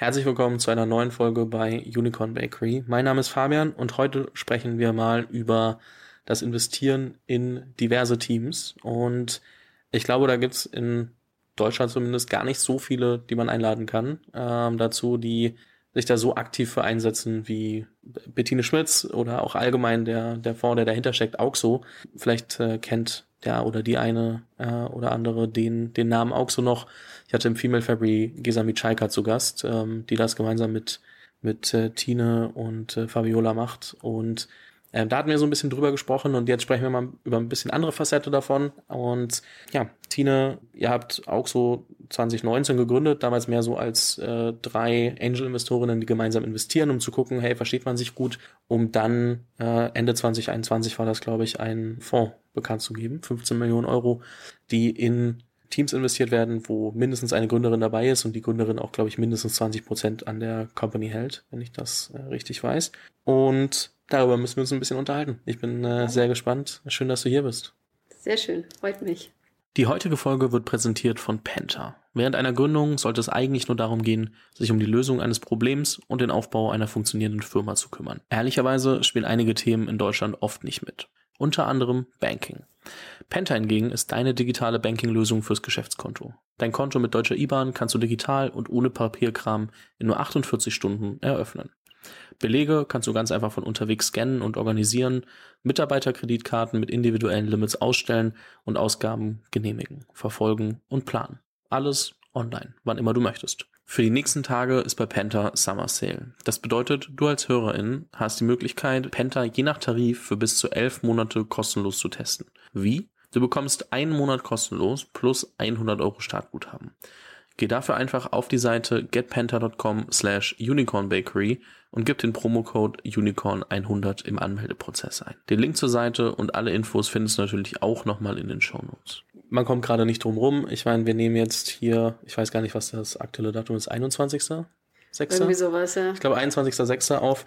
Herzlich willkommen zu einer neuen Folge bei Unicorn Bakery. Mein Name ist Fabian und heute sprechen wir mal über das Investieren in diverse Teams. Und ich glaube, da gibt's in Deutschland zumindest gar nicht so viele, die man einladen kann ähm, dazu, die sich da so aktiv für einsetzen wie Bettine Schmitz oder auch allgemein der, der Fonds, der dahinter steckt, Auxo. Vielleicht äh, kennt der oder die eine äh, oder andere den, den Namen Auxo noch. Ich hatte im Female Fabry Gesami Chaika zu Gast, ähm, die das gemeinsam mit, mit äh, Tine und äh, Fabiola macht. Und äh, da hatten wir so ein bisschen drüber gesprochen und jetzt sprechen wir mal über ein bisschen andere Facette davon. Und ja, Tine, ihr habt auch so 2019 gegründet, damals mehr so als äh, drei Angel-Investorinnen, die gemeinsam investieren, um zu gucken, hey, versteht man sich gut, um dann äh, Ende 2021 war das, glaube ich, ein Fonds bekannt zu geben, 15 Millionen Euro, die in Teams investiert werden, wo mindestens eine Gründerin dabei ist und die Gründerin auch, glaube ich, mindestens 20 Prozent an der Company hält, wenn ich das äh, richtig weiß. Und darüber müssen wir uns ein bisschen unterhalten. Ich bin äh, sehr gespannt. Schön, dass du hier bist. Sehr schön, freut mich. Die heutige Folge wird präsentiert von Penta. Während einer Gründung sollte es eigentlich nur darum gehen, sich um die Lösung eines Problems und den Aufbau einer funktionierenden Firma zu kümmern. Ehrlicherweise spielen einige Themen in Deutschland oft nicht mit. Unter anderem Banking. Penta hingegen ist deine digitale Banking-Lösung fürs Geschäftskonto. Dein Konto mit deutscher IBAN kannst du digital und ohne Papierkram in nur 48 Stunden eröffnen. Belege kannst du ganz einfach von unterwegs scannen und organisieren, Mitarbeiterkreditkarten mit individuellen Limits ausstellen und Ausgaben genehmigen, verfolgen und planen. Alles online, wann immer du möchtest. Für die nächsten Tage ist bei Penta Summer Sale. Das bedeutet, du als Hörerin hast die Möglichkeit, Penta je nach Tarif für bis zu elf Monate kostenlos zu testen. Wie? Du bekommst einen Monat kostenlos plus 100 Euro Startguthaben. Geh dafür einfach auf die Seite getpenta.com slash unicornbakery und gib den Promocode unicorn100 im Anmeldeprozess ein. Den Link zur Seite und alle Infos findest du natürlich auch nochmal in den Shownotes. Man kommt gerade nicht drum rum. Ich meine, wir nehmen jetzt hier, ich weiß gar nicht, was das aktuelle Datum ist, 21. 6. Irgendwie sowas, ja. Ich glaube 21.06. auf.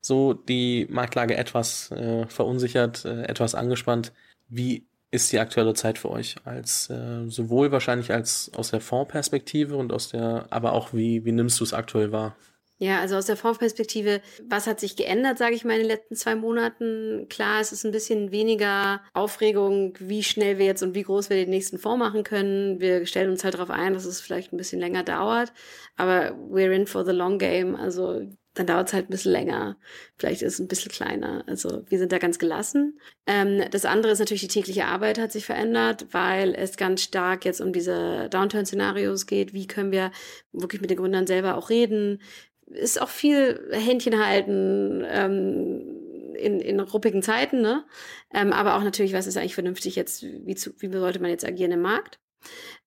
So die Marktlage etwas äh, verunsichert, äh, etwas angespannt. Wie ist die aktuelle Zeit für euch als äh, sowohl wahrscheinlich als aus der Fondsperspektive und aus der, aber auch wie wie nimmst du es aktuell wahr? Ja, also aus der Fondsperspektive, was hat sich geändert, sage ich mal, in den letzten zwei Monaten? Klar, es ist ein bisschen weniger Aufregung, wie schnell wir jetzt und wie groß wir den nächsten Fonds machen können. Wir stellen uns halt darauf ein, dass es vielleicht ein bisschen länger dauert, aber we're in for the long game. Also dann dauert es halt ein bisschen länger. Vielleicht ist es ein bisschen kleiner. Also wir sind da ganz gelassen. Ähm, das andere ist natürlich, die tägliche Arbeit hat sich verändert, weil es ganz stark jetzt um diese Downturn-Szenarios geht. Wie können wir wirklich mit den Gründern selber auch reden? Ist auch viel Händchen halten. Ähm, in, in ruppigen Zeiten, ne? Ähm, aber auch natürlich, was ist eigentlich vernünftig jetzt, wie, zu, wie sollte man jetzt agieren im Markt?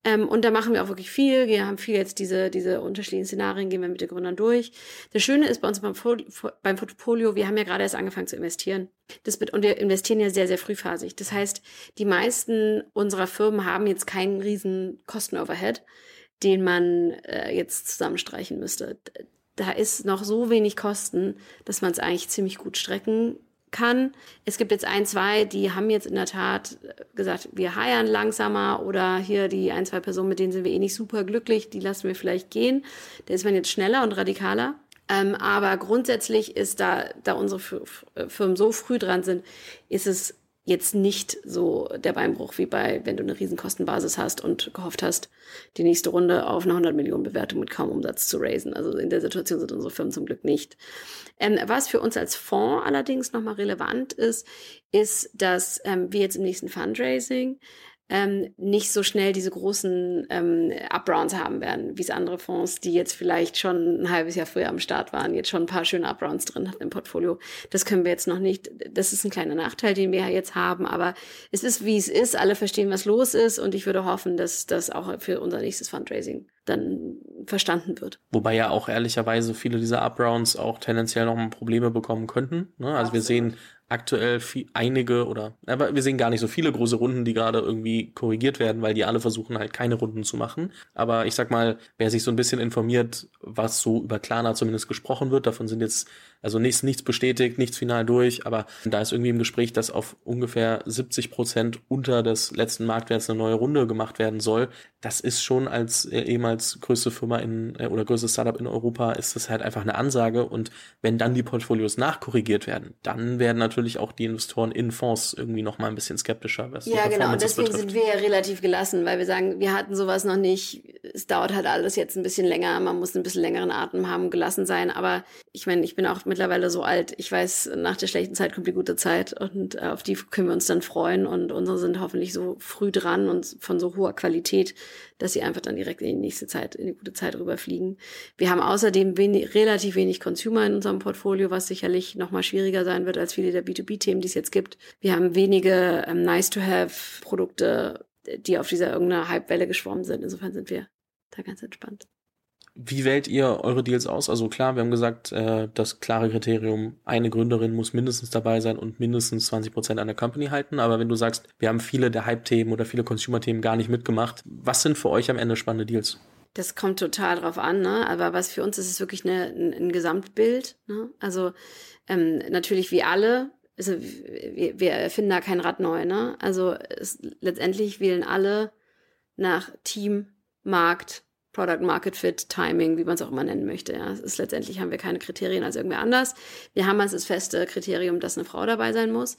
Ähm, und da machen wir auch wirklich viel. Wir haben viel jetzt diese, diese unterschiedlichen Szenarien, gehen wir mit den Gründern durch. Das Schöne ist bei uns beim, beim Portfolio, wir haben ja gerade erst angefangen zu investieren. Das, und wir investieren ja sehr, sehr frühphasig. Das heißt, die meisten unserer Firmen haben jetzt keinen riesen Kostenoverhead, den man äh, jetzt zusammenstreichen müsste. Da ist noch so wenig Kosten, dass man es eigentlich ziemlich gut strecken kann. Es gibt jetzt ein, zwei, die haben jetzt in der Tat gesagt, wir heiern langsamer oder hier die ein, zwei Personen, mit denen sind wir eh nicht super glücklich, die lassen wir vielleicht gehen. Da ist man jetzt schneller und radikaler. Ähm, aber grundsätzlich ist da, da unsere Firmen so früh dran sind, ist es jetzt nicht so der Beinbruch wie bei, wenn du eine riesen Kostenbasis hast und gehofft hast, die nächste Runde auf eine 100 Millionen Bewertung mit kaum Umsatz zu raisen. Also in der Situation sind unsere Firmen zum Glück nicht. Ähm, was für uns als Fonds allerdings nochmal relevant ist, ist, dass ähm, wir jetzt im nächsten Fundraising ähm, nicht so schnell diese großen ähm, Uprounds haben werden, wie es andere Fonds, die jetzt vielleicht schon ein halbes Jahr früher am Start waren, jetzt schon ein paar schöne Uprounds drin hatten im Portfolio. Das können wir jetzt noch nicht. Das ist ein kleiner Nachteil, den wir jetzt haben, aber es ist, wie es ist. Alle verstehen, was los ist und ich würde hoffen, dass das auch für unser nächstes Fundraising dann verstanden wird. Wobei ja auch ehrlicherweise viele dieser Uprounds auch tendenziell noch Probleme bekommen könnten. Ne? Also Absolut. wir sehen aktuell viel, einige oder aber wir sehen gar nicht so viele große Runden, die gerade irgendwie korrigiert werden, weil die alle versuchen halt keine Runden zu machen. Aber ich sag mal, wer sich so ein bisschen informiert, was so über Klarna zumindest gesprochen wird, davon sind jetzt Also nichts, nichts bestätigt, nichts final durch, aber da ist irgendwie im Gespräch, dass auf ungefähr 70 Prozent unter des letzten Marktwerts eine neue Runde gemacht werden soll. Das ist schon als äh, ehemals größte Firma in äh, oder größtes Startup in Europa ist das halt einfach eine Ansage. Und wenn dann die Portfolios nachkorrigiert werden, dann werden natürlich auch die Investoren in Fonds irgendwie noch mal ein bisschen skeptischer. Was ja, genau. Und deswegen betrifft. sind wir ja relativ gelassen, weil wir sagen, wir hatten sowas noch nicht. Es dauert halt alles jetzt ein bisschen länger. Man muss ein bisschen längeren Atem haben, gelassen sein. Aber ich meine, ich bin auch mittlerweile so alt. Ich weiß, nach der schlechten Zeit kommt die gute Zeit und äh, auf die können wir uns dann freuen und unsere sind hoffentlich so früh dran und von so hoher Qualität, dass sie einfach dann direkt in die nächste Zeit, in die gute Zeit rüberfliegen. Wir haben außerdem wenig, relativ wenig Consumer in unserem Portfolio, was sicherlich nochmal schwieriger sein wird als viele der B2B-Themen, die es jetzt gibt. Wir haben wenige ähm, Nice-to-have-Produkte, die auf dieser irgendeiner Hype-Welle geschwommen sind. Insofern sind wir da ganz entspannt. Wie wählt ihr eure Deals aus? Also klar, wir haben gesagt, äh, das klare Kriterium, eine Gründerin muss mindestens dabei sein und mindestens 20 Prozent an der Company halten. Aber wenn du sagst, wir haben viele der Hype-Themen oder viele Consumer-Themen gar nicht mitgemacht, was sind für euch am Ende spannende Deals? Das kommt total drauf an, ne? Aber was für uns ist, ist wirklich eine, ein, Gesamtbild. Ne? Also ähm, natürlich wie alle, also wir, wir erfinden da kein Rad neu, ne? Also es, letztendlich wählen alle nach Team, Markt, Product Market Fit, Timing, wie man es auch immer nennen möchte. Ja, es ist letztendlich haben wir keine Kriterien als irgendwer anders. Wir haben als das feste Kriterium, dass eine Frau dabei sein muss.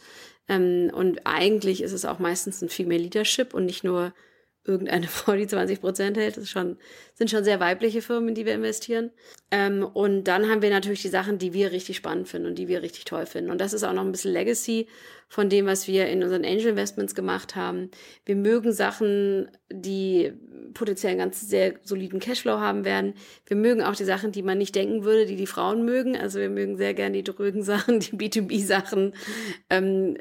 Ähm, und eigentlich ist es auch meistens ein Female Leadership und nicht nur irgendeine Frau, die 20 Prozent hält. Das schon, sind schon sehr weibliche Firmen, in die wir investieren. Ähm, und dann haben wir natürlich die Sachen, die wir richtig spannend finden und die wir richtig toll finden. Und das ist auch noch ein bisschen Legacy von dem, was wir in unseren Angel Investments gemacht haben. Wir mögen Sachen, die potenziell einen ganz sehr soliden Cashflow haben werden. Wir mögen auch die Sachen, die man nicht denken würde, die die Frauen mögen. Also wir mögen sehr gerne die drögen Sachen, die B2B-Sachen. Ähm,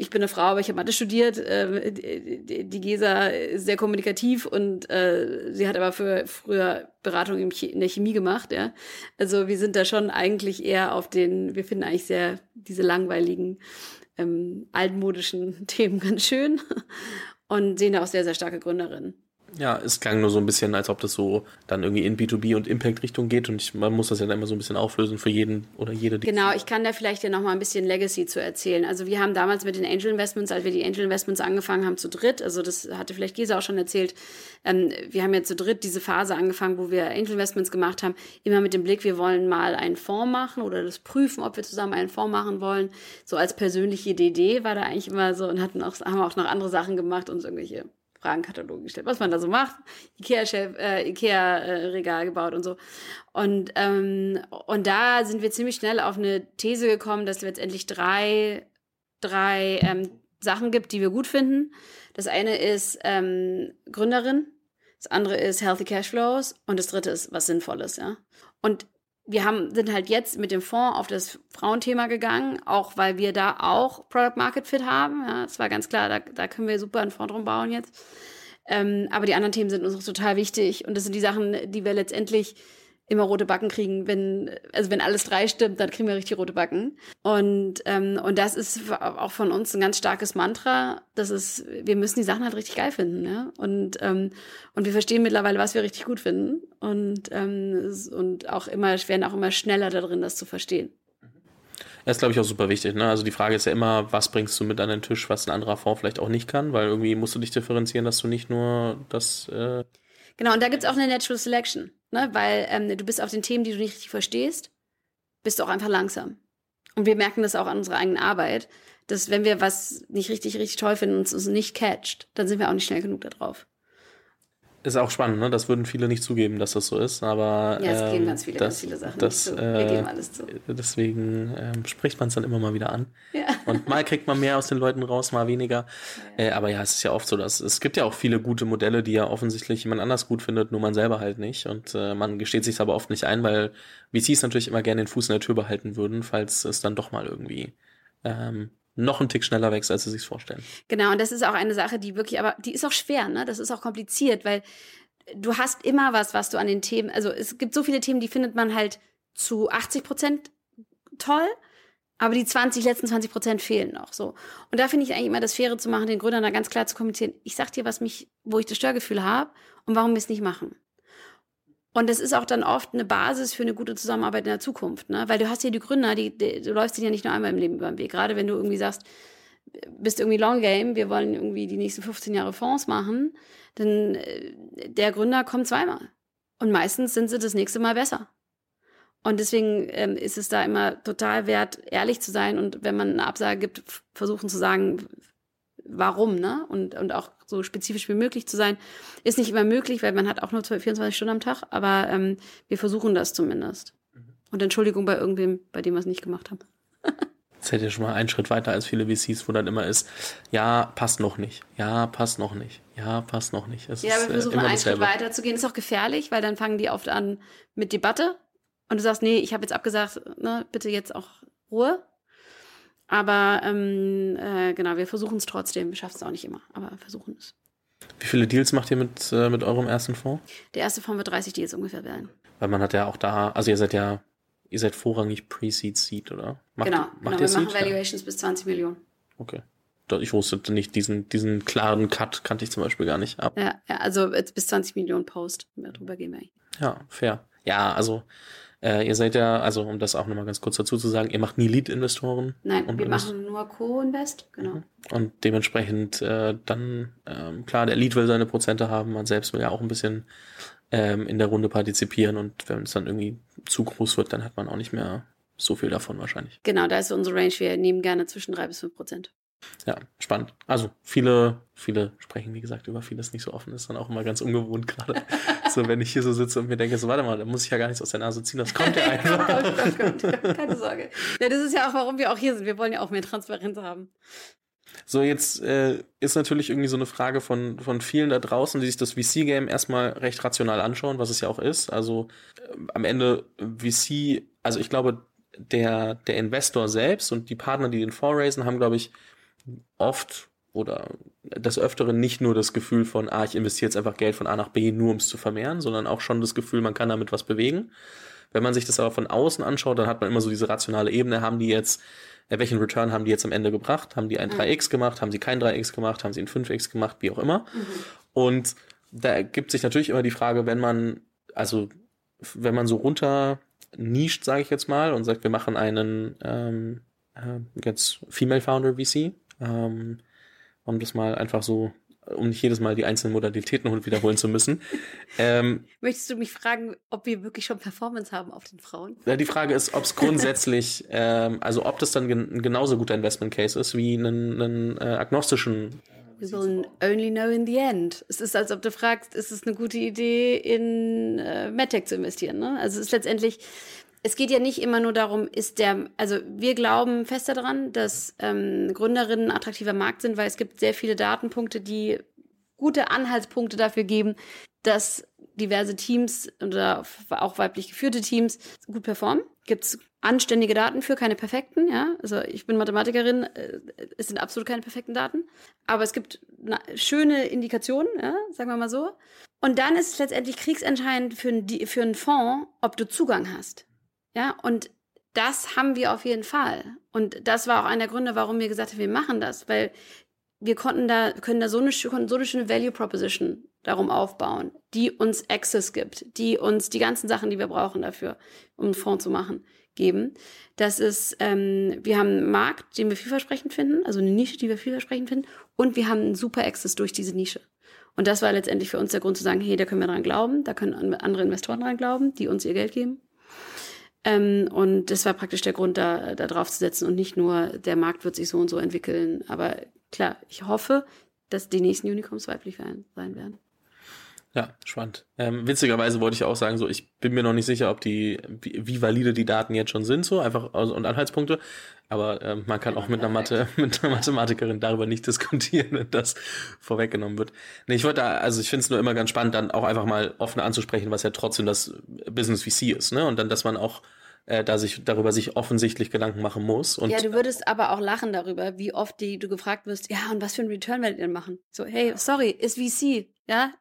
ich bin eine Frau, aber ich habe Mathe studiert. Äh, die Gesa ist sehr kommunikativ und äh, sie hat aber für früher Beratung in der Chemie gemacht. Ja, also wir sind da schon eigentlich eher auf den. Wir finden eigentlich sehr diese langweiligen ähm, altmodischen Themen ganz schön und sehen da auch sehr, sehr starke Gründerinnen. Ja, es klang nur so ein bisschen, als ob das so dann irgendwie in B2B und Impact-Richtung geht und ich, man muss das ja dann immer so ein bisschen auflösen für jeden oder jede. Genau, ich kann da vielleicht ja noch mal ein bisschen Legacy zu erzählen. Also wir haben damals mit den Angel Investments, als wir die Angel Investments angefangen haben, zu dritt, also das hatte vielleicht Gesa auch schon erzählt, ähm, wir haben ja zu dritt diese Phase angefangen, wo wir Angel Investments gemacht haben, immer mit dem Blick, wir wollen mal einen Fonds machen oder das prüfen, ob wir zusammen einen Fonds machen wollen. So als persönliche Idee war da eigentlich immer so und hatten auch, haben auch noch andere Sachen gemacht und irgendwelche Fragenkatalog gestellt, was man da so macht. Ikea-Chef, äh, Ikea-Regal gebaut und so. Und, ähm, und da sind wir ziemlich schnell auf eine These gekommen, dass es letztendlich drei, drei ähm, Sachen gibt, die wir gut finden. Das eine ist ähm, Gründerin, das andere ist Healthy Cashflows und das dritte ist was Sinnvolles, ja. Und wir haben, sind halt jetzt mit dem Fonds auf das Frauenthema gegangen, auch weil wir da auch Product Market Fit haben. Ja, es war ganz klar, da, da können wir super einen Fonds drum bauen jetzt. Ähm, aber die anderen Themen sind uns auch total wichtig und das sind die Sachen, die wir letztendlich immer rote Backen kriegen, wenn, also wenn alles drei stimmt, dann kriegen wir richtig rote Backen. Und, ähm, und das ist auch von uns ein ganz starkes Mantra. Das ist, wir müssen die Sachen halt richtig geil finden, ja. Und, ähm, und wir verstehen mittlerweile, was wir richtig gut finden. Und, ähm, und auch immer, werden auch immer schneller darin, das zu verstehen. Das ist, glaube ich, auch super wichtig. Ne? Also die Frage ist ja immer, was bringst du mit an den Tisch, was ein anderer Fonds vielleicht auch nicht kann, weil irgendwie musst du dich differenzieren, dass du nicht nur das. Äh genau, und da gibt's auch eine Natural Selection ne? weil ähm, du bist auf den Themen, die du nicht richtig verstehst, bist du auch einfach langsam. Und wir merken das auch an unserer eigenen Arbeit, dass wenn wir was nicht richtig, richtig toll finden und uns nicht catcht, dann sind wir auch nicht schnell genug da drauf. Ist auch spannend, ne? Das würden viele nicht zugeben, dass das so ist, aber. Ja, es ähm, geben ganz viele, das, ganz viele Sachen das, nicht zu. Wir äh, geben alles zu. Deswegen ähm, spricht man es dann immer mal wieder an. Ja. Und mal kriegt man mehr aus den Leuten raus, mal weniger. Ja. Äh, aber ja, es ist ja oft so, dass es gibt ja auch viele gute Modelle, die ja offensichtlich jemand anders gut findet, nur man selber halt nicht. Und äh, man gesteht sich aber oft nicht ein, weil VCs natürlich immer gerne den Fuß in der Tür behalten würden, falls es dann doch mal irgendwie ähm, noch einen Tick schneller wächst, als sie sich vorstellen. Genau, und das ist auch eine Sache, die wirklich, aber die ist auch schwer, ne? Das ist auch kompliziert, weil du hast immer was, was du an den Themen, also es gibt so viele Themen, die findet man halt zu 80 Prozent toll, aber die 20, letzten 20 Prozent fehlen noch so. Und da finde ich eigentlich immer das Faire zu machen, den Gründern da ganz klar zu kommunizieren. Ich sag dir, was mich, wo ich das Störgefühl habe und warum wir es nicht machen. Und das ist auch dann oft eine Basis für eine gute Zusammenarbeit in der Zukunft, ne? Weil du hast ja die Gründer, die, die du läufst denen ja nicht nur einmal im Leben über den Weg. Gerade wenn du irgendwie sagst, bist irgendwie Long Game, wir wollen irgendwie die nächsten 15 Jahre Fonds machen, dann äh, der Gründer kommt zweimal. Und meistens sind sie das nächste Mal besser. Und deswegen ähm, ist es da immer total wert, ehrlich zu sein und wenn man eine Absage gibt, versuchen zu sagen, warum, ne? Und, und auch so spezifisch wie möglich zu sein. Ist nicht immer möglich, weil man hat auch nur 24 Stunden am Tag, aber ähm, wir versuchen das zumindest. Mhm. Und Entschuldigung bei irgendwem, bei dem wir es nicht gemacht haben. Jetzt hätte ihr schon mal einen Schritt weiter als viele VCs, wo dann immer ist, ja, passt noch nicht, ja, passt noch nicht, ja, passt noch nicht. Es ja, ist, wir versuchen äh, einen Schritt weiter zu gehen. Ist auch gefährlich, weil dann fangen die oft an mit Debatte und du sagst, nee, ich habe jetzt abgesagt, ne, bitte jetzt auch Ruhe. Aber ähm, äh, genau, wir versuchen es trotzdem. Wir schaffen es auch nicht immer, aber versuchen es. Wie viele Deals macht ihr mit, äh, mit eurem ersten Fonds? Der erste Fonds wird 30 Deals ungefähr werden. Weil man hat ja auch da, also ihr seid ja, ihr seid vorrangig Pre-Seed Seed, oder? Macht, genau, macht genau wir Seed? machen Valuations ja. bis 20 Millionen. Okay. Ich wusste nicht, diesen, diesen klaren Cut kannte ich zum Beispiel gar nicht ab. Ja, ja also bis 20 Millionen Post. Darüber gehen wir eigentlich. Ja, fair. Ja, also äh, ihr seid ja, also um das auch nochmal ganz kurz dazu zu sagen, ihr macht nie Lead-Investoren. Nein, wir machen nur Co-Invest, genau. Mhm. Und dementsprechend äh, dann, ähm, klar, der Lead will seine Prozente haben, man selbst will ja auch ein bisschen ähm, in der Runde partizipieren und wenn es dann irgendwie zu groß wird, dann hat man auch nicht mehr so viel davon wahrscheinlich. Genau, da ist unsere Range, wir nehmen gerne zwischen drei bis fünf Prozent. Ja, spannend. Also viele, viele sprechen, wie gesagt, über vieles nicht so offen. Ist dann auch immer ganz ungewohnt gerade. so, wenn ich hier so sitze und mir denke, so, warte mal, da muss ich ja gar nichts aus der Nase ziehen. Das kommt ja einfach. kommt, kommt, kommt. Keine Sorge. Ja, das ist ja auch, warum wir auch hier sind. Wir wollen ja auch mehr Transparenz haben. So, jetzt äh, ist natürlich irgendwie so eine Frage von, von vielen da draußen, die sich das VC-Game erstmal recht rational anschauen, was es ja auch ist. Also äh, am Ende VC, also ich glaube, der, der Investor selbst und die Partner, die den vorraisen, haben, glaube ich, oft oder des Öfteren nicht nur das Gefühl von, ah, ich investiere jetzt einfach Geld von A nach B, nur um es zu vermehren, sondern auch schon das Gefühl, man kann damit was bewegen. Wenn man sich das aber von außen anschaut, dann hat man immer so diese rationale Ebene, haben die jetzt, äh, welchen Return haben die jetzt am Ende gebracht? Haben die ein 3x mhm. gemacht? Haben sie kein 3x gemacht? Haben sie ein 5x gemacht? Wie auch immer. Mhm. Und da ergibt sich natürlich immer die Frage, wenn man, also wenn man so runter nischt, sage ich jetzt mal, und sagt, wir machen einen ähm, äh, jetzt Female Founder VC, ähm, um das mal einfach so, um nicht jedes Mal die einzelnen Modalitäten wiederholen zu müssen. Ähm, Möchtest du mich fragen, ob wir wirklich schon Performance haben auf den Frauen? Ja, die Frage ist, ob es grundsätzlich, ähm, also ob das dann gen ein genauso guter Investment Case ist wie einen, einen äh, agnostischen We will only know in the end. Es ist, als ob du fragst, ist es eine gute Idee, in äh, MedTech zu investieren. Ne? Also es ist letztendlich, es geht ja nicht immer nur darum, ist der, also wir glauben fest daran, dass ähm, Gründerinnen attraktiver Markt sind, weil es gibt sehr viele Datenpunkte, die gute Anhaltspunkte dafür geben, dass diverse Teams oder auch weiblich geführte Teams gut performen. Gibt es anständige Daten für, keine perfekten, ja. Also ich bin Mathematikerin, äh, es sind absolut keine perfekten Daten. Aber es gibt schöne Indikationen, ja, sagen wir mal so. Und dann ist es letztendlich kriegsentscheidend für, ein, für einen Fonds, ob du Zugang hast. Ja, und das haben wir auf jeden Fall. Und das war auch einer der Gründe, warum wir gesagt haben, wir machen das, weil wir konnten da, können da so eine, konnten so eine schöne Value Proposition darum aufbauen, die uns Access gibt, die uns die ganzen Sachen, die wir brauchen dafür, um einen Fonds zu machen, geben. Das ist, ähm, wir haben einen Markt, den wir vielversprechend finden, also eine Nische, die wir vielversprechend finden, und wir haben einen super Access durch diese Nische. Und das war letztendlich für uns der Grund zu sagen, hey, da können wir dran glauben, da können andere Investoren dran glauben, die uns ihr Geld geben. Ähm, und das war praktisch der Grund, da, da drauf zu setzen und nicht nur, der Markt wird sich so und so entwickeln. Aber klar, ich hoffe, dass die nächsten Unicorns weiblich sein werden. Ja, spannend. Ähm, witzigerweise wollte ich auch sagen, so ich bin mir noch nicht sicher, ob die wie, wie valide die Daten jetzt schon sind, so einfach also, und Anhaltspunkte. Aber ähm, man kann auch mit einer Mathe, mit einer Mathematikerin darüber nicht diskutieren, wenn das vorweggenommen wird. Nee, ich wollte, also ich finde es nur immer ganz spannend, dann auch einfach mal offen anzusprechen, was ja trotzdem das Business VC ist, ne? Und dann, dass man auch äh, da sich darüber sich offensichtlich Gedanken machen muss. Und ja, du würdest aber auch lachen darüber, wie oft die, du gefragt wirst, ja, und was für einen Return werdet ihr denn machen? So, hey, sorry, ist VC, ja,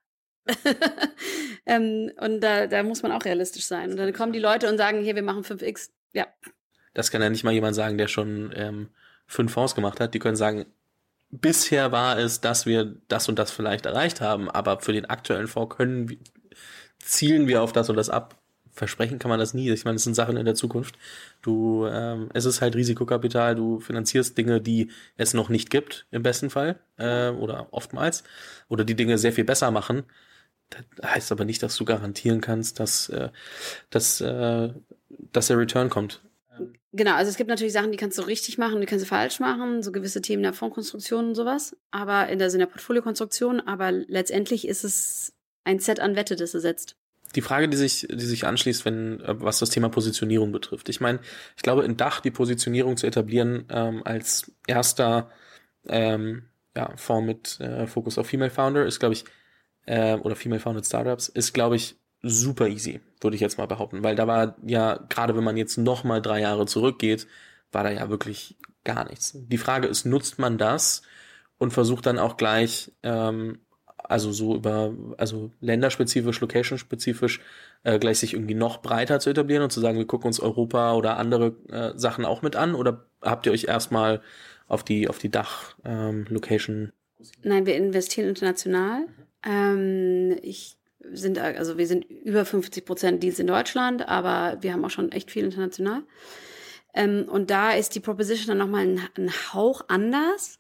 ähm, und da, da muss man auch realistisch sein. Und dann kommen die Leute und sagen, hier, wir machen 5x. Ja. Das kann ja nicht mal jemand sagen, der schon ähm, fünf Fonds gemacht hat. Die können sagen, bisher war es, dass wir das und das vielleicht erreicht haben, aber für den aktuellen Fonds können zielen wir auf das und das ab. Versprechen kann man das nie. Ich meine, es sind Sachen in der Zukunft. Du, ähm, es ist halt Risikokapital. Du finanzierst Dinge, die es noch nicht gibt, im besten Fall äh, oder oftmals, oder die Dinge sehr viel besser machen. Das heißt aber nicht, dass du garantieren kannst, dass, äh, dass, äh, dass der Return kommt. Genau, also es gibt natürlich Sachen, die kannst du richtig machen, die kannst du falsch machen, so gewisse Themen der Fondskonstruktion und sowas, aber in der, in der Portfoliokonstruktion, aber letztendlich ist es ein Set an Wette, das er setzt. Die Frage, die sich, die sich anschließt, wenn, äh, was das Thema Positionierung betrifft. Ich meine, ich glaube, in Dach die Positionierung zu etablieren ähm, als erster ähm, ja, Fonds mit äh, Fokus auf Female Founder ist, glaube ich, äh, oder Female Founded Startups, ist, glaube ich, super easy, würde ich jetzt mal behaupten. Weil da war ja, gerade wenn man jetzt noch mal drei Jahre zurückgeht, war da ja wirklich gar nichts. Die Frage ist, nutzt man das und versucht dann auch gleich, ähm, also so über, also länderspezifisch, location-spezifisch, äh, gleich sich irgendwie noch breiter zu etablieren und zu sagen, wir gucken uns Europa oder andere äh, Sachen auch mit an? Oder habt ihr euch erstmal auf die, auf die Dach-Location? Ähm, Nein, wir investieren international. Ähm, ich sind, also wir sind über 50 Prozent Dienst in Deutschland, aber wir haben auch schon echt viel international. Ähm, und da ist die Proposition dann nochmal ein, ein Hauch anders.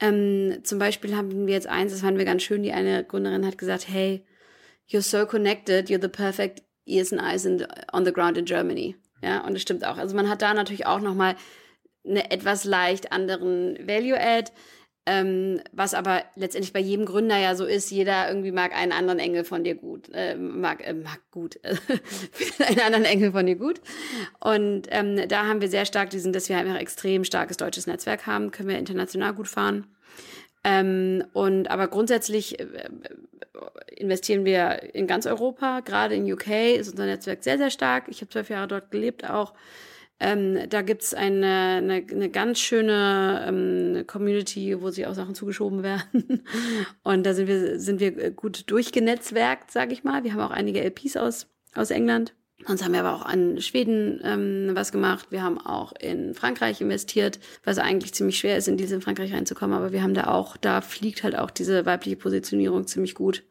Ähm, zum Beispiel haben wir jetzt eins, das fanden wir ganz schön, die eine Gründerin hat gesagt, hey, you're so connected, you're the perfect ears and eyes in, on the ground in Germany. Ja, und das stimmt auch. Also man hat da natürlich auch nochmal eine etwas leicht anderen Value-Add. Ähm, was aber letztendlich bei jedem Gründer ja so ist, jeder irgendwie mag einen anderen Engel von dir gut, äh, mag, äh, mag gut, einen anderen Engel von dir gut. Und ähm, da haben wir sehr stark diesen, dass wir einfach extrem starkes deutsches Netzwerk haben, können wir international gut fahren. Ähm, und aber grundsätzlich äh, investieren wir in ganz Europa, gerade in UK ist unser Netzwerk sehr, sehr stark. Ich habe zwölf Jahre dort gelebt auch. Ähm, da gibt's eine, eine, eine ganz schöne ähm, Community, wo sich auch Sachen zugeschoben werden. Und da sind wir, sind wir gut durchgenetzwerkt, sage ich mal. Wir haben auch einige LPs aus, aus England. Sonst haben wir aber auch an Schweden ähm, was gemacht. Wir haben auch in Frankreich investiert, was eigentlich ziemlich schwer ist, in diese in Frankreich reinzukommen. Aber wir haben da auch, da fliegt halt auch diese weibliche Positionierung ziemlich gut.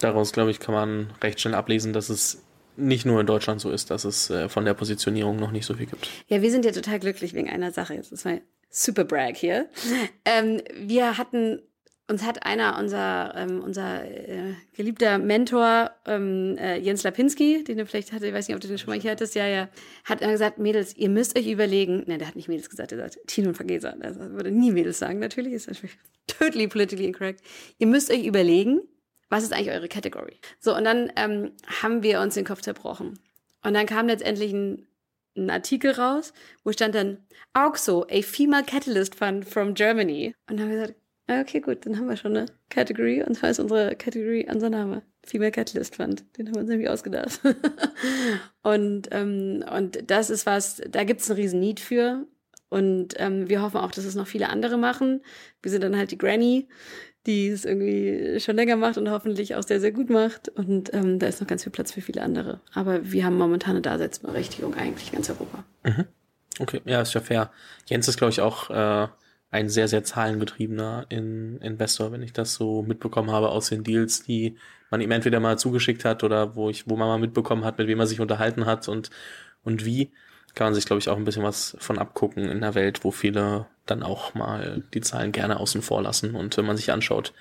Daraus, glaube ich, kann man recht schnell ablesen, dass es nicht nur in Deutschland so ist, dass es äh, von der Positionierung noch nicht so viel gibt. Ja, wir sind ja total glücklich wegen einer Sache. Jetzt ist mal super brag hier. Ähm, wir hatten uns hat einer unser ähm, unser äh, geliebter Mentor ähm, äh, Jens Lapinski, den du vielleicht hatte, ich weiß nicht, ob du den schon mal hier hattest, ja, ja, hat immer gesagt, Mädels, ihr müsst euch überlegen, nein, der hat nicht Mädels gesagt, der sagt Tino und Vergeser, der würde nie Mädels sagen, natürlich, ist natürlich totally politically incorrect. Ihr müsst euch überlegen, was ist eigentlich eure Category? So, und dann ähm, haben wir uns den Kopf zerbrochen. Und dann kam letztendlich ein, ein Artikel raus, wo stand dann AUXO, a Female Catalyst Fund from Germany. Und dann haben wir gesagt, okay, gut, dann haben wir schon eine Category und zwar ist unsere Category unser Name. Female Catalyst Fund. Den haben wir uns irgendwie ausgedacht. und, ähm, und das ist was, da gibt es einen riesen Need für. Und ähm, wir hoffen auch, dass es noch viele andere machen. Wir sind dann halt die Granny, die es irgendwie schon länger macht und hoffentlich auch sehr, sehr gut macht. Und ähm, da ist noch ganz viel Platz für viele andere. Aber wir haben momentan eine Daseinsberechtigung eigentlich in ganz Europa. Mhm. Okay, ja, ist ja fair. Jens ist, glaube ich, auch äh, ein sehr, sehr zahlengetriebener in Investor, wenn ich das so mitbekommen habe aus den Deals, die man ihm entweder mal zugeschickt hat oder wo ich, wo man mal mitbekommen hat, mit wem er sich unterhalten hat und, und wie kann man sich, glaube ich, auch ein bisschen was von abgucken in einer Welt, wo viele dann auch mal die Zahlen gerne außen vor lassen. Und wenn man sich anschaut,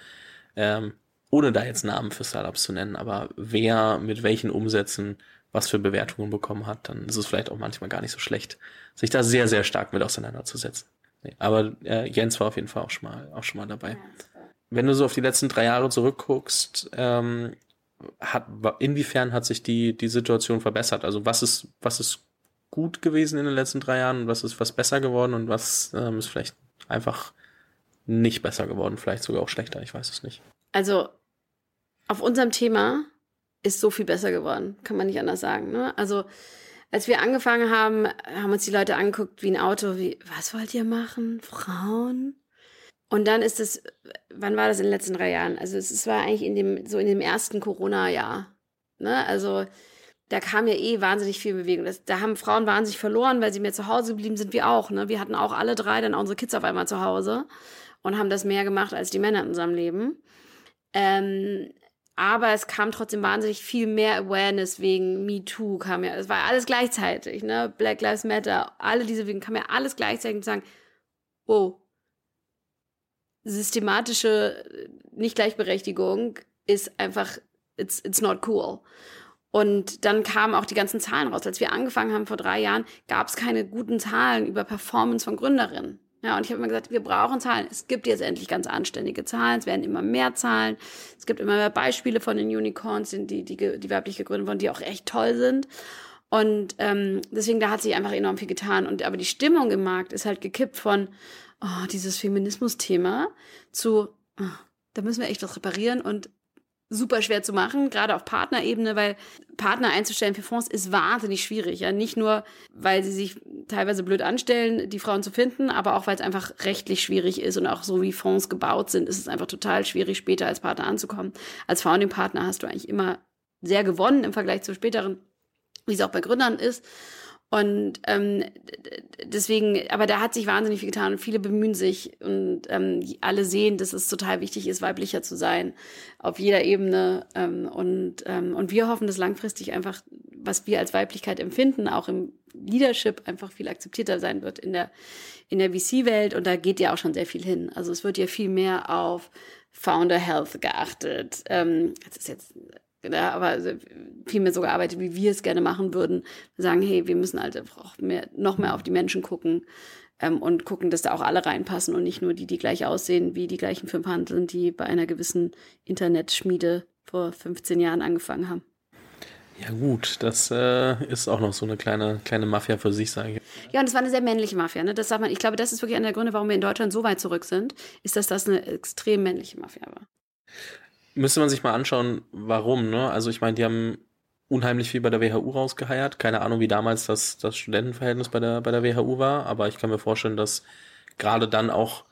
ähm, ohne da jetzt Namen für Startups zu nennen, aber wer mit welchen Umsätzen was für Bewertungen bekommen hat, dann ist es vielleicht auch manchmal gar nicht so schlecht, sich da sehr, sehr stark mit auseinanderzusetzen. Nee, aber äh, Jens war auf jeden Fall auch schon mal, auch schon mal dabei. Wenn du so auf die letzten drei Jahre zurückguckst, ähm, hat, inwiefern hat sich die, die Situation verbessert? Also was ist, was ist gut gewesen in den letzten drei Jahren und was ist was besser geworden und was ähm, ist vielleicht einfach nicht besser geworden, vielleicht sogar auch schlechter, ich weiß es nicht. Also auf unserem Thema ist so viel besser geworden, kann man nicht anders sagen. Ne? Also als wir angefangen haben, haben uns die Leute angeguckt wie ein Auto, wie, was wollt ihr machen? Frauen? Und dann ist es, wann war das in den letzten drei Jahren? Also es war eigentlich in dem, so in dem ersten Corona-Jahr. Ne? Also da kam ja eh wahnsinnig viel Bewegung. Das, da haben Frauen wahnsinnig verloren, weil sie mehr zu Hause geblieben sind, wie auch. Ne? Wir hatten auch alle drei dann unsere Kids auf einmal zu Hause und haben das mehr gemacht als die Männer in unserem Leben. Ähm, aber es kam trotzdem wahnsinnig viel mehr Awareness wegen Me Too, kam ja, es war alles gleichzeitig, ne? Black Lives Matter, alle diese wegen, kam ja alles gleichzeitig und sagen, wow, systematische Nicht-Gleichberechtigung ist einfach, it's, it's not cool. Und dann kamen auch die ganzen Zahlen raus. Als wir angefangen haben vor drei Jahren, gab es keine guten Zahlen über Performance von Gründerinnen. Ja, und ich habe immer gesagt, wir brauchen Zahlen. Es gibt jetzt endlich ganz anständige Zahlen. Es werden immer mehr Zahlen. Es gibt immer mehr Beispiele von den Unicorns, die, die, die weiblich gegründet wurden, die auch echt toll sind. Und ähm, deswegen, da hat sich einfach enorm viel getan. Und aber die Stimmung im Markt ist halt gekippt von oh, dieses Feminismus-Thema zu, oh, da müssen wir echt was reparieren und super schwer zu machen, gerade auf Partnerebene, weil Partner einzustellen für Fonds ist wahnsinnig schwierig. Ja, nicht nur, weil sie sich teilweise blöd anstellen, die Frauen zu finden, aber auch, weil es einfach rechtlich schwierig ist und auch so wie Fonds gebaut sind, ist es einfach total schwierig, später als Partner anzukommen. Als Founding-Partner hast du eigentlich immer sehr gewonnen im Vergleich zu späteren, wie es auch bei Gründern ist. Und ähm, deswegen, aber da hat sich wahnsinnig viel getan und viele bemühen sich und ähm, alle sehen, dass es total wichtig ist, weiblicher zu sein auf jeder Ebene. Ähm, und, ähm, und wir hoffen, dass langfristig einfach, was wir als Weiblichkeit empfinden, auch im Leadership einfach viel akzeptierter sein wird in der, in der VC-Welt. Und da geht ja auch schon sehr viel hin. Also es wird ja viel mehr auf Founder Health geachtet. Ähm, das ist jetzt ja, aber viel mehr so gearbeitet, wie wir es gerne machen würden. Wir sagen, hey, wir müssen halt auch mehr, noch mehr auf die Menschen gucken ähm, und gucken, dass da auch alle reinpassen und nicht nur die, die gleich aussehen wie die gleichen fünf Handeln, die bei einer gewissen Internetschmiede vor 15 Jahren angefangen haben. Ja gut, das äh, ist auch noch so eine kleine, kleine Mafia für sich, sage ich. Ja, und es war eine sehr männliche Mafia. Ne? Das sagt man, ich glaube, das ist wirklich einer der Gründe, warum wir in Deutschland so weit zurück sind, ist, dass das eine extrem männliche Mafia war müsste man sich mal anschauen, warum, ne? Also ich meine, die haben unheimlich viel bei der WHU rausgeheiert. Keine Ahnung, wie damals das, das Studentenverhältnis bei der, bei der WHU war, aber ich kann mir vorstellen, dass gerade dann auch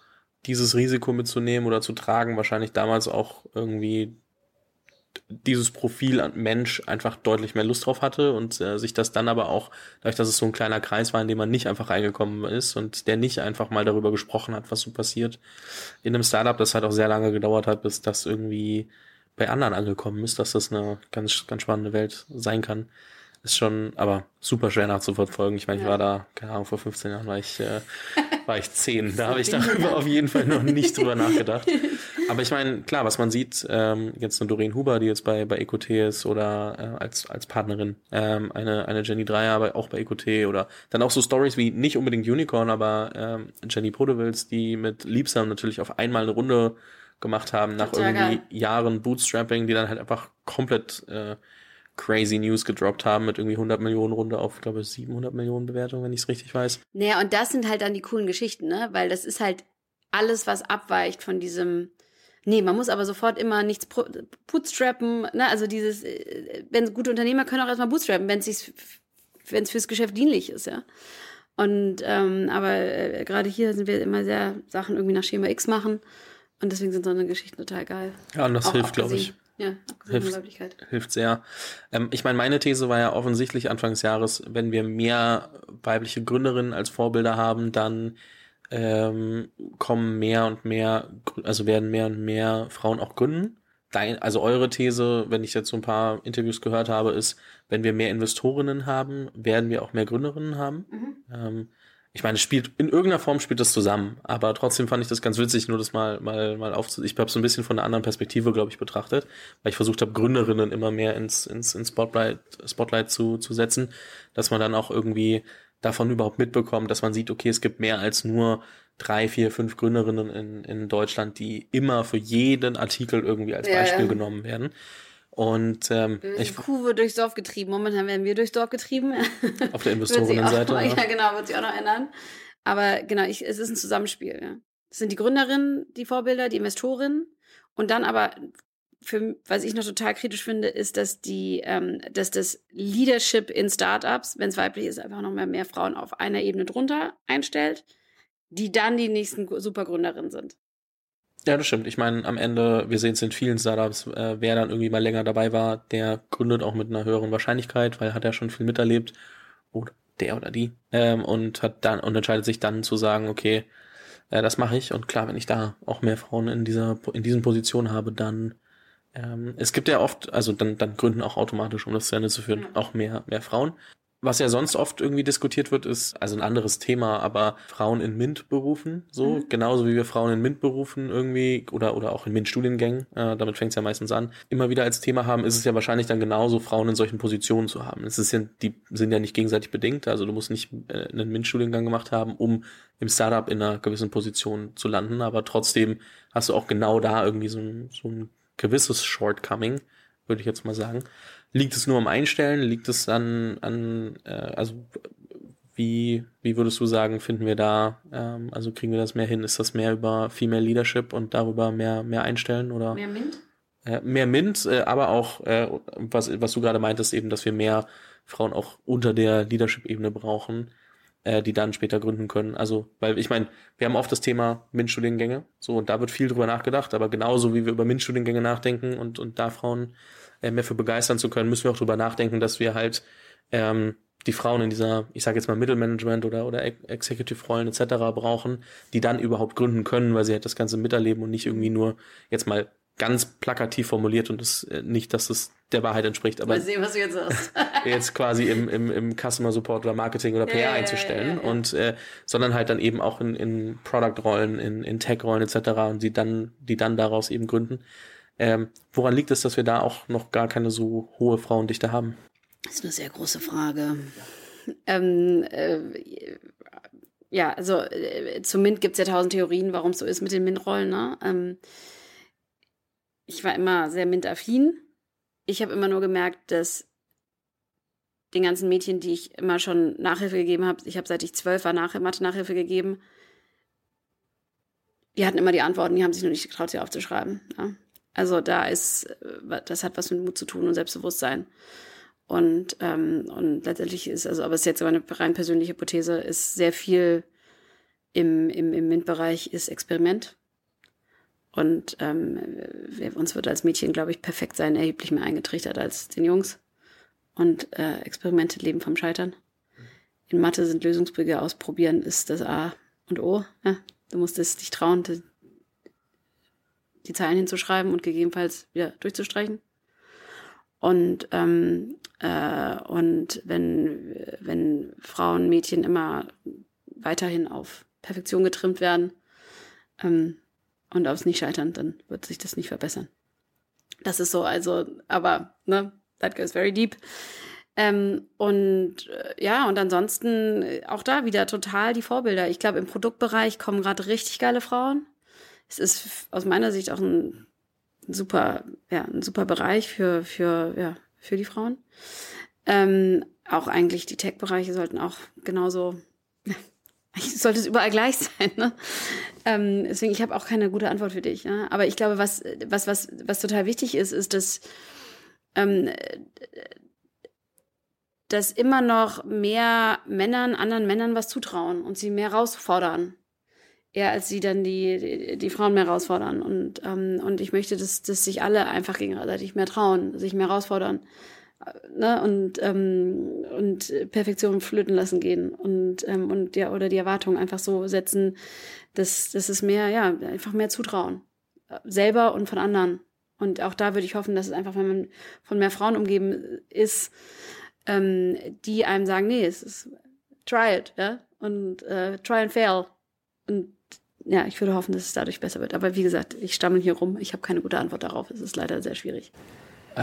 dieses Risiko mitzunehmen oder zu tragen, wahrscheinlich damals auch irgendwie dieses Profil an Mensch einfach deutlich mehr Lust drauf hatte und äh, sich das dann aber auch, dadurch, dass es so ein kleiner Kreis war, in dem man nicht einfach reingekommen ist und der nicht einfach mal darüber gesprochen hat, was so passiert in einem Startup, das halt auch sehr lange gedauert hat, bis das irgendwie bei anderen angekommen ist, dass das eine ganz, ganz spannende Welt sein kann. Ist schon, aber super schwer nachzuverfolgen. Ich meine, ja. ich war da, keine Ahnung, vor 15 Jahren war ich, äh, war ich 10. Da habe ich darüber auf jeden Fall noch nicht drüber nachgedacht. Aber ich meine, klar, was man sieht, ähm, jetzt eine Doreen Huber, die jetzt bei, bei EcoT ist oder äh, als, als Partnerin, ähm, eine, eine Jenny Dreier, aber auch bei EcoT oder dann auch so Stories wie nicht unbedingt Unicorn, aber ähm, Jenny Podewils, die mit Liebsam natürlich auf einmal eine Runde gemacht haben nach irgendwie geil. Jahren Bootstrapping, die dann halt einfach komplett äh, crazy News gedroppt haben mit irgendwie 100 Millionen Runde auf, glaube ich, 700 Millionen Bewertungen, wenn ich es richtig weiß. Naja, und das sind halt dann die coolen Geschichten, ne? Weil das ist halt alles, was abweicht von diesem Nee, man muss aber sofort immer nichts bootstrappen. Ne? Also dieses, äh, wenn gute Unternehmer können auch erstmal bootstrappen, wenn es wenn es fürs Geschäft dienlich ist, ja. Und ähm, aber äh, gerade hier sind wir immer sehr Sachen irgendwie nach Schema X machen. Und deswegen sind so eine Geschichten total geil. Ja, und das auch hilft, glaube ich. Ja, hilft, hilft sehr. Ähm, ich meine, meine These war ja offensichtlich Anfang des Jahres, wenn wir mehr weibliche Gründerinnen als Vorbilder haben, dann ähm, kommen mehr und mehr, also werden mehr und mehr Frauen auch gründen. Dein, also eure These, wenn ich jetzt so ein paar Interviews gehört habe, ist, wenn wir mehr Investorinnen haben, werden wir auch mehr Gründerinnen haben. Mhm. Ähm, ich meine, spielt in irgendeiner Form spielt das zusammen, aber trotzdem fand ich das ganz witzig, nur das mal mal mal aufzu. Ich habe so ein bisschen von einer anderen Perspektive, glaube ich, betrachtet, weil ich versucht habe, Gründerinnen immer mehr ins ins, ins Spotlight Spotlight zu zu setzen, dass man dann auch irgendwie davon überhaupt mitbekommen, dass man sieht, okay, es gibt mehr als nur drei, vier, fünf Gründerinnen in, in Deutschland, die immer für jeden Artikel irgendwie als Beispiel ja. genommen werden. Und ähm, ich, die Kuh wird durchs Dorf getrieben. Momentan werden wir durchs Dorf getrieben. Auf der Investorinnenseite. ja. ja, genau, wird sich auch noch ändern. Aber genau, ich, es ist ein Zusammenspiel. Ja. Das sind die Gründerinnen, die Vorbilder, die Investorinnen. Und dann aber für, was ich noch total kritisch finde, ist, dass die, ähm, dass das Leadership in Startups, wenn es weiblich ist, einfach noch mehr, mehr Frauen auf einer Ebene drunter einstellt, die dann die nächsten Supergründerinnen sind. Ja, das stimmt. Ich meine, am Ende, wir sehen es in vielen Startups, äh, wer dann irgendwie mal länger dabei war, der gründet auch mit einer höheren Wahrscheinlichkeit, weil hat er schon viel miterlebt. Oder der oder die. Ähm, und hat dann und entscheidet sich dann zu sagen, okay, äh, das mache ich. Und klar, wenn ich da auch mehr Frauen in dieser, in diesen Positionen habe, dann ähm, es gibt ja oft, also dann, dann gründen auch automatisch, um das zu Ende zu führen, auch mehr, mehr Frauen. Was ja sonst oft irgendwie diskutiert wird, ist also ein anderes Thema, aber Frauen in MINT-Berufen, so mhm. genauso wie wir Frauen in MINT-Berufen irgendwie oder oder auch in MINT-Studiengängen, äh, damit fängt es ja meistens an, immer wieder als Thema haben, ist es ja wahrscheinlich dann genauso, Frauen in solchen Positionen zu haben. Es ist ja, die sind ja nicht gegenseitig bedingt, also du musst nicht äh, einen MINT-Studiengang gemacht haben, um im Startup in einer gewissen Position zu landen, aber trotzdem hast du auch genau da irgendwie so ein, so ein gewisses Shortcoming, würde ich jetzt mal sagen. Liegt es nur am Einstellen? Liegt es an, an äh, also wie, wie würdest du sagen, finden wir da, ähm, also kriegen wir das mehr hin? Ist das mehr über Female Leadership und darüber mehr, mehr einstellen oder? Mehr Mint? Äh, mehr Mint, äh, aber auch, äh, was, was du gerade meintest, eben, dass wir mehr Frauen auch unter der Leadership-Ebene brauchen, äh, die dann später gründen können. Also, weil ich meine, wir haben oft das Thema MINT-Studiengänge, so, und da wird viel drüber nachgedacht, aber genauso wie wir über MINT-Studiengänge nachdenken und, und da Frauen äh, mehr für begeistern zu können, müssen wir auch drüber nachdenken, dass wir halt ähm, die Frauen in dieser, ich sage jetzt mal Mittelmanagement oder oder Executive-Rollen etc. brauchen, die dann überhaupt gründen können, weil sie halt das Ganze miterleben und nicht irgendwie nur jetzt mal ganz plakativ formuliert und das äh, nicht, dass es der Wahrheit entspricht, aber mal sehen, was du jetzt sagst. jetzt quasi im, im, im Customer Support oder Marketing oder PR ja, einzustellen ja, ja, und äh, sondern halt dann eben auch in, in Product-Rollen, in, in Tech-Rollen etc. und die dann, die dann daraus eben gründen. Ähm, woran liegt es, dass wir da auch noch gar keine so hohe Frauendichte haben? Das ist eine sehr große Frage. Ähm, äh, ja, also äh, zum MINT gibt es ja tausend Theorien, warum es so ist mit den MINT-Rollen. Ne? Ähm, ich war immer sehr MINT-affin. Ich habe immer nur gemerkt, dass den ganzen Mädchen, die ich immer schon Nachhilfe gegeben habe, ich habe seit ich zwölf war Nach Mathe-Nachhilfe gegeben, die hatten immer die Antworten, die haben sich nur nicht getraut, sie aufzuschreiben. Ja? Also da ist, äh, das hat was mit Mut zu tun und Selbstbewusstsein. Und, ähm, und letztendlich ist, also, aber es ist jetzt eine rein persönliche Hypothese, ist sehr viel im, im, im MINT-Bereich ist Experiment. Und ähm, wir, uns wird als Mädchen, glaube ich, perfekt sein erheblich mehr eingetrichtert als den Jungs. Und äh, Experimente leben vom Scheitern. In Mathe sind Lösungsbrüche ausprobieren, ist das A und O. Ja? Du musst es dich trauen, die Zeilen hinzuschreiben und gegebenenfalls wieder durchzustreichen. Und, ähm, äh, und wenn, wenn Frauen, Mädchen immer weiterhin auf Perfektion getrimmt werden ähm, und aufs Nicht scheitern, dann wird sich das nicht verbessern. Das ist so, also, aber, ne, that goes very deep. Ähm, und äh, ja, und ansonsten auch da wieder total die Vorbilder. Ich glaube, im Produktbereich kommen gerade richtig geile Frauen es ist aus meiner Sicht auch ein super, ja, ein super Bereich für, für, ja, für die Frauen. Ähm, auch eigentlich die Tech-Bereiche sollten auch genauso, eigentlich sollte es überall gleich sein. Ne? Ähm, deswegen, ich habe auch keine gute Antwort für dich. Ne? Aber ich glaube, was, was, was, was total wichtig ist, ist, dass, ähm, dass immer noch mehr Männern, anderen Männern was zutrauen und sie mehr herausfordern eher als sie dann die, die, Frauen mehr herausfordern. Und, ähm, und ich möchte, dass, dass sich alle einfach gegenseitig mehr trauen, sich mehr herausfordern. Äh, ne? Und, ähm, und Perfektion flöten lassen gehen und, ähm, und ja, oder die Erwartungen einfach so setzen, dass, dass es mehr, ja, einfach mehr zutrauen. Selber und von anderen. Und auch da würde ich hoffen, dass es einfach, wenn man von mehr Frauen umgeben ist, ähm, die einem sagen, nee, es ist try it, ja, und äh, try and fail. Und ja, ich würde hoffen, dass es dadurch besser wird. Aber wie gesagt, ich stammel hier rum. Ich habe keine gute Antwort darauf. Es ist leider sehr schwierig.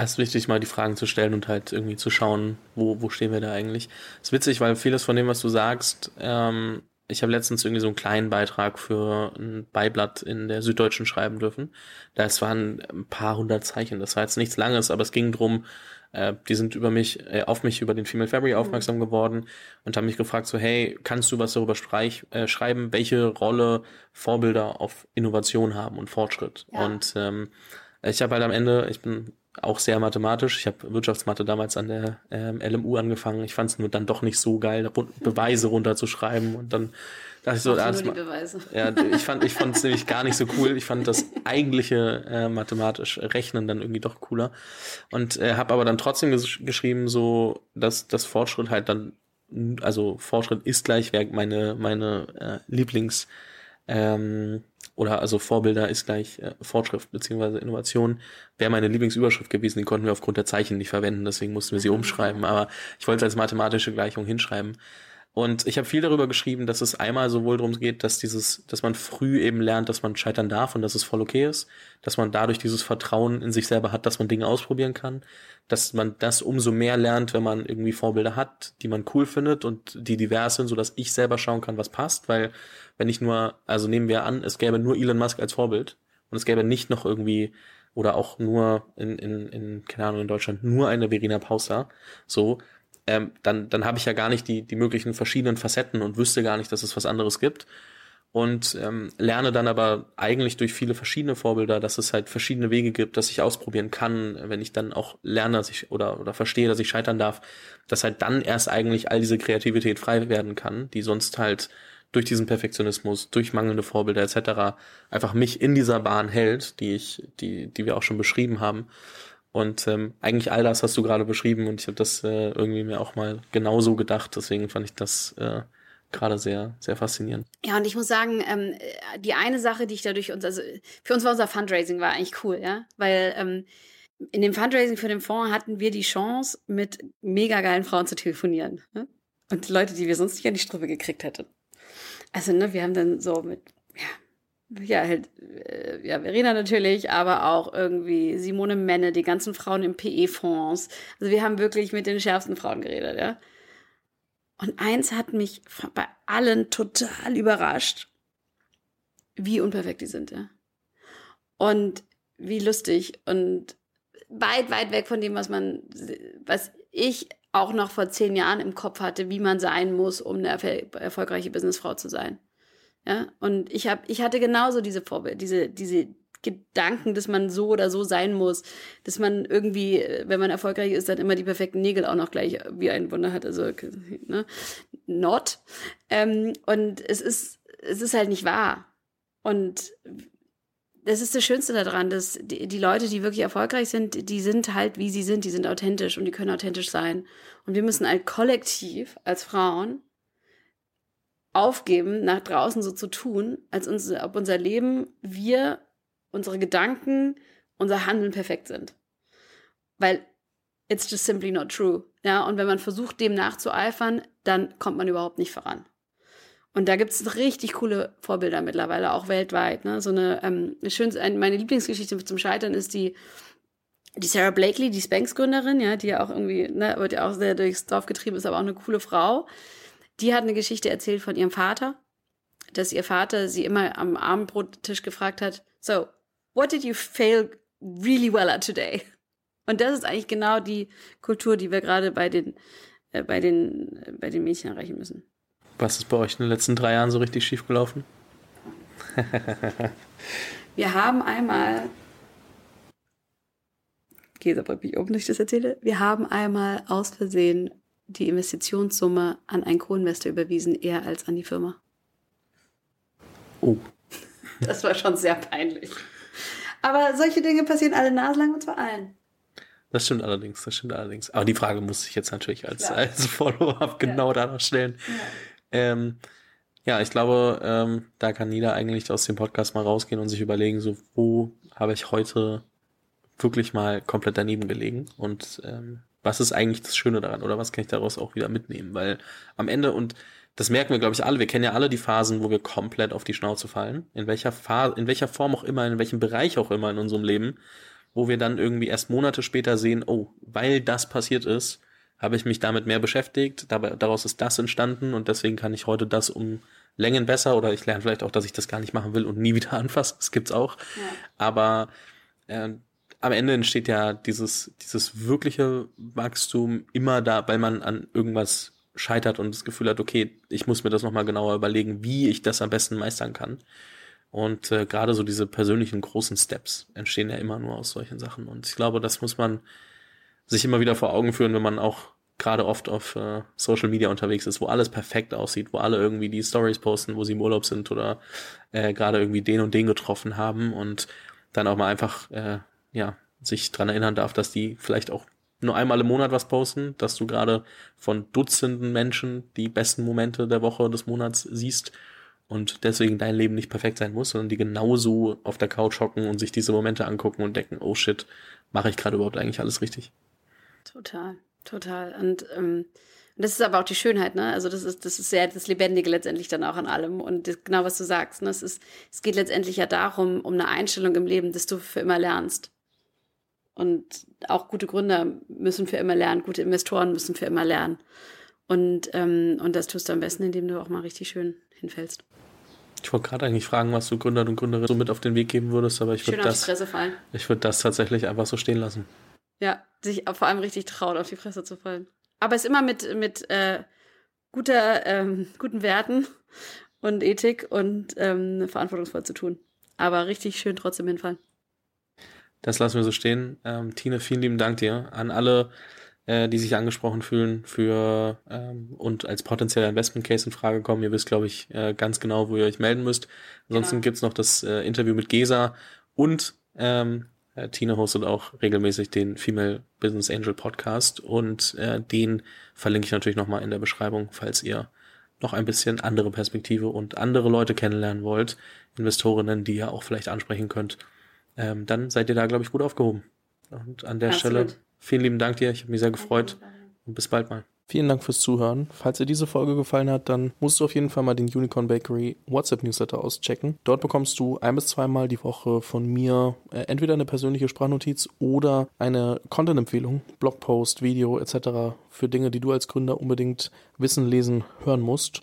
Es ist wichtig, mal die Fragen zu stellen und halt irgendwie zu schauen, wo, wo stehen wir da eigentlich. Es ist witzig, weil vieles von dem, was du sagst, ähm, ich habe letztens irgendwie so einen kleinen Beitrag für ein Beiblatt in der Süddeutschen schreiben dürfen. Das waren ein paar hundert Zeichen. Das war jetzt nichts Langes, aber es ging drum, äh, die sind über mich, äh, auf mich über den Female Fabric mhm. aufmerksam geworden und haben mich gefragt so, hey, kannst du was darüber streich, äh, schreiben, welche Rolle Vorbilder auf Innovation haben und Fortschritt? Ja. Und ähm, ich habe halt am Ende, ich bin auch sehr mathematisch. Ich habe Wirtschaftsmathe damals an der ähm, LMU angefangen. Ich fand es nur dann doch nicht so geil, Beweise runterzuschreiben und dann dachte ich so, ah, ja, ich fand ich fand es nämlich gar nicht so cool. Ich fand das eigentliche äh, mathematisch Rechnen dann irgendwie doch cooler und äh, habe aber dann trotzdem ges geschrieben so, dass das Fortschritt halt dann also Fortschritt ist gleich meine meine äh, Lieblings ähm, oder also Vorbilder ist gleich äh, Fortschritt beziehungsweise Innovation, wäre meine Lieblingsüberschrift gewesen, die konnten wir aufgrund der Zeichen nicht verwenden, deswegen mussten wir sie umschreiben, aber ich wollte es als mathematische Gleichung hinschreiben. Und ich habe viel darüber geschrieben, dass es einmal sowohl darum geht, dass dieses, dass man früh eben lernt, dass man scheitern darf und dass es voll okay ist, dass man dadurch dieses Vertrauen in sich selber hat, dass man Dinge ausprobieren kann, dass man das umso mehr lernt, wenn man irgendwie Vorbilder hat, die man cool findet und die divers sind, so dass ich selber schauen kann, was passt, weil wenn ich nur, also nehmen wir an, es gäbe nur Elon Musk als Vorbild und es gäbe nicht noch irgendwie oder auch nur in, in, in keine Ahnung, in Deutschland nur eine Verena Pauster, so, ähm, dann, dann habe ich ja gar nicht die, die möglichen verschiedenen Facetten und wüsste gar nicht, dass es was anderes gibt. Und ähm, lerne dann aber eigentlich durch viele verschiedene Vorbilder, dass es halt verschiedene Wege gibt, dass ich ausprobieren kann, wenn ich dann auch lerne, dass ich oder, oder verstehe, dass ich scheitern darf, dass halt dann erst eigentlich all diese Kreativität frei werden kann, die sonst halt durch diesen Perfektionismus, durch mangelnde Vorbilder etc. einfach mich in dieser Bahn hält, die ich, die, die wir auch schon beschrieben haben. Und ähm, eigentlich all das hast du gerade beschrieben und ich habe das äh, irgendwie mir auch mal genauso gedacht. Deswegen fand ich das äh, gerade sehr, sehr faszinierend. Ja, und ich muss sagen, ähm, die eine Sache, die ich dadurch uns, also für uns war unser Fundraising war eigentlich cool, ja, weil ähm, in dem Fundraising für den Fonds hatten wir die Chance, mit mega geilen Frauen zu telefonieren. Ne? Und Leute, die wir sonst nicht an die Strippe gekriegt hätten. Also, ne, wir haben dann so mit, ja, halt, äh, ja, Verena natürlich, aber auch irgendwie Simone Menne, die ganzen Frauen im PE-Fonds. Also wir haben wirklich mit den schärfsten Frauen geredet, ja. Und eins hat mich bei allen total überrascht, wie unperfekt die sind, ja. Und wie lustig und weit, weit weg von dem, was man, was ich auch noch vor zehn Jahren im Kopf hatte, wie man sein muss, um eine erfolgreiche Businessfrau zu sein. Ja, und ich habe, ich hatte genauso diese Vorbild, diese, diese Gedanken, dass man so oder so sein muss, dass man irgendwie, wenn man erfolgreich ist, dann immer die perfekten Nägel auch noch gleich wie ein Wunder hat. Also, ne, not. Ähm, und es ist, es ist halt nicht wahr. Und das ist das Schönste daran, dass die, die Leute, die wirklich erfolgreich sind, die sind halt, wie sie sind, die sind authentisch und die können authentisch sein. Und wir müssen als Kollektiv, als Frauen, aufgeben, nach draußen so zu tun, als uns, ob unser Leben, wir, unsere Gedanken, unser Handeln perfekt sind. Weil it's just simply not true. Ja, und wenn man versucht, dem nachzueifern, dann kommt man überhaupt nicht voran. Und da gibt es richtig coole Vorbilder mittlerweile, auch weltweit. Ne? So eine, ähm, eine schön, meine Lieblingsgeschichte zum Scheitern ist die, die Sarah Blakely, die Spanx-Gründerin, ja, die ja auch irgendwie, ne, wird ja auch sehr durchs Dorf getrieben ist, aber auch eine coole Frau. Die hat eine Geschichte erzählt von ihrem Vater, dass ihr Vater sie immer am Abendbrottisch gefragt hat, so, what did you fail really well at today? Und das ist eigentlich genau die Kultur, die wir gerade bei den, äh, bei den, äh, bei den Mädchen erreichen müssen. Was ist bei euch in den letzten drei Jahren so richtig schief gelaufen? wir haben einmal, um, dass ich das erzähle. Wir haben einmal aus Versehen die Investitionssumme an einen Co-Investor überwiesen, eher als an die Firma. Oh. Das war schon sehr peinlich. Aber solche Dinge passieren alle naselang und zwar allen. Das stimmt allerdings, das stimmt allerdings. Aber die Frage muss ich jetzt natürlich als, als Follow-up genau ja. danach stellen. Ja. Ähm, ja, ich glaube, ähm, da kann jeder eigentlich aus dem Podcast mal rausgehen und sich überlegen, so wo habe ich heute wirklich mal komplett daneben gelegen und ähm, was ist eigentlich das Schöne daran oder was kann ich daraus auch wieder mitnehmen? Weil am Ende, und das merken wir, glaube ich, alle, wir kennen ja alle die Phasen, wo wir komplett auf die Schnauze fallen, in welcher Phase, in welcher Form auch immer, in welchem Bereich auch immer in unserem Leben, wo wir dann irgendwie erst Monate später sehen, oh, weil das passiert ist, habe ich mich damit mehr beschäftigt, dabei, daraus ist das entstanden und deswegen kann ich heute das um Längen besser oder ich lerne vielleicht auch, dass ich das gar nicht machen will und nie wieder anfasse. Das gibt's auch. Ja. Aber äh, am Ende entsteht ja dieses, dieses wirkliche Wachstum immer da, weil man an irgendwas scheitert und das Gefühl hat, okay, ich muss mir das nochmal genauer überlegen, wie ich das am besten meistern kann. Und äh, gerade so diese persönlichen großen Steps entstehen ja immer nur aus solchen Sachen. Und ich glaube, das muss man sich immer wieder vor Augen führen, wenn man auch gerade oft auf äh, Social Media unterwegs ist, wo alles perfekt aussieht, wo alle irgendwie die Stories posten, wo sie im Urlaub sind oder äh, gerade irgendwie den und den getroffen haben und dann auch mal einfach äh, ja, sich dran erinnern darf, dass die vielleicht auch nur einmal im Monat was posten, dass du gerade von Dutzenden Menschen die besten Momente der Woche des Monats siehst und deswegen dein Leben nicht perfekt sein muss, sondern die genauso auf der Couch hocken und sich diese Momente angucken und denken, oh shit, mache ich gerade überhaupt eigentlich alles richtig? Total, total. Und ähm, das ist aber auch die Schönheit, ne? Also das ist, das ist sehr das Lebendige letztendlich dann auch an allem. Und das, genau was du sagst, ne? Es, ist, es geht letztendlich ja darum, um eine Einstellung im Leben, dass du für immer lernst. Und auch gute Gründer müssen für immer lernen, gute Investoren müssen für immer lernen. Und, ähm, und das tust du am besten, indem du auch mal richtig schön hinfällst. Ich wollte gerade eigentlich fragen, was du Gründern und Gründerinnen so mit auf den Weg geben würdest, aber ich würde das, ich würde das tatsächlich einfach so stehen lassen. Ja, sich vor allem richtig traut, auf die Fresse zu fallen. Aber es immer mit, mit äh, guter, ähm, guten Werten und Ethik und ähm, verantwortungsvoll zu tun. Aber richtig schön trotzdem hinfallen. Das lassen wir so stehen. Ähm, Tine, vielen lieben Dank dir an alle, äh, die sich angesprochen fühlen für ähm, und als potenzieller Investment Case in Frage kommen. Ihr wisst, glaube ich, äh, ganz genau, wo ihr euch melden müsst. Ansonsten genau. gibt's noch das äh, Interview mit Gesa und ähm, äh, Tine hostet auch regelmäßig den Female Business Angel Podcast und äh, den verlinke ich natürlich nochmal in der Beschreibung, falls ihr noch ein bisschen andere Perspektive und andere Leute kennenlernen wollt, Investorinnen, die ihr auch vielleicht ansprechen könnt ähm, dann seid ihr da, glaube ich, gut aufgehoben. Und an der Absolut. Stelle vielen lieben Dank dir. Ich habe mich sehr gefreut und bis bald mal. Vielen Dank fürs Zuhören. Falls dir diese Folge gefallen hat, dann musst du auf jeden Fall mal den Unicorn Bakery WhatsApp Newsletter auschecken. Dort bekommst du ein bis zweimal die Woche von mir äh, entweder eine persönliche Sprachnotiz oder eine Content-Empfehlung, Blogpost, Video etc. für Dinge, die du als Gründer unbedingt wissen, lesen, hören musst.